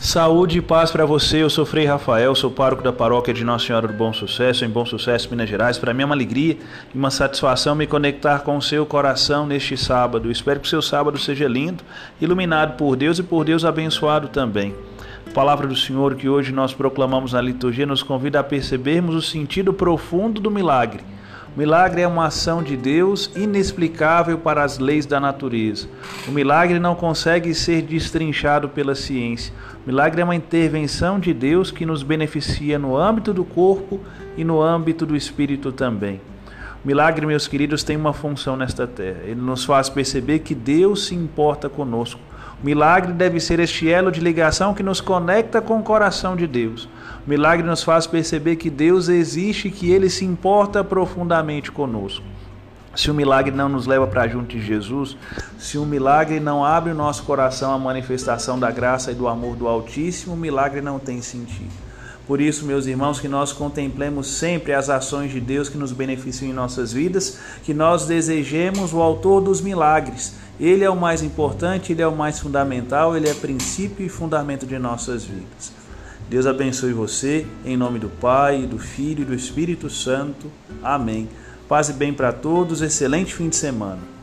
Saúde e paz para você. Eu sou Frei Rafael, sou pároco da paróquia de Nossa Senhora do Bom Sucesso, em Bom Sucesso, Minas Gerais. Para mim é uma alegria e uma satisfação me conectar com o seu coração neste sábado. Espero que o seu sábado seja lindo, iluminado por Deus e por Deus abençoado também. A palavra do Senhor que hoje nós proclamamos na liturgia nos convida a percebermos o sentido profundo do milagre o milagre é uma ação de Deus inexplicável para as leis da natureza. O milagre não consegue ser destrinchado pela ciência. O milagre é uma intervenção de Deus que nos beneficia no âmbito do corpo e no âmbito do espírito também. O milagre, meus queridos, tem uma função nesta terra. Ele nos faz perceber que Deus se importa conosco. Milagre deve ser este elo de ligação que nos conecta com o coração de Deus. Milagre nos faz perceber que Deus existe e que ele se importa profundamente conosco. Se o milagre não nos leva para junto de Jesus, se o milagre não abre o nosso coração à manifestação da graça e do amor do Altíssimo, o milagre não tem sentido. Por isso, meus irmãos, que nós contemplemos sempre as ações de Deus que nos beneficiam em nossas vidas, que nós desejemos o autor dos milagres. Ele é o mais importante, ele é o mais fundamental, ele é princípio e fundamento de nossas vidas. Deus abençoe você, em nome do Pai, do Filho e do Espírito Santo. Amém. Paz e bem para todos, excelente fim de semana.